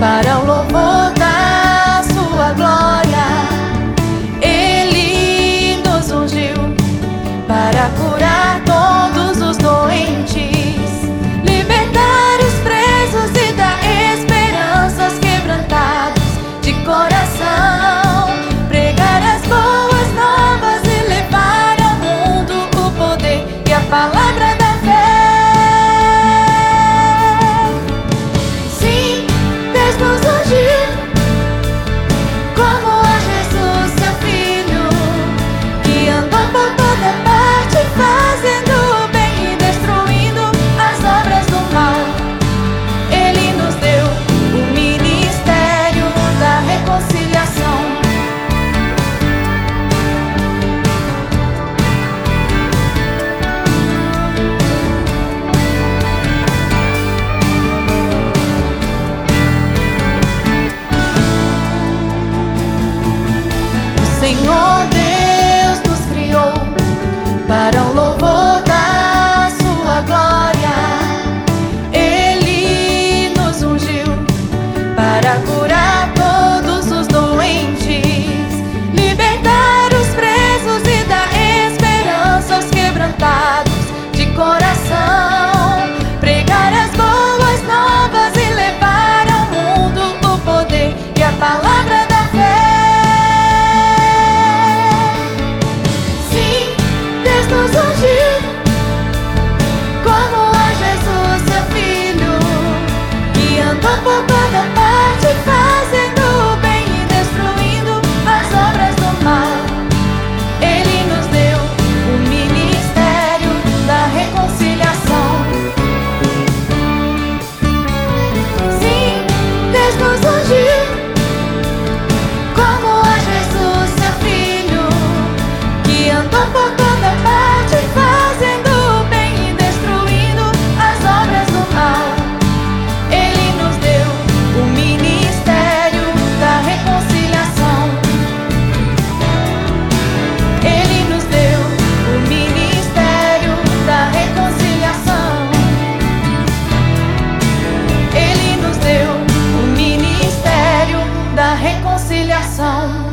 para o louvor da sua glória. Ele nos ungiu para curar. doing all. reconciliação.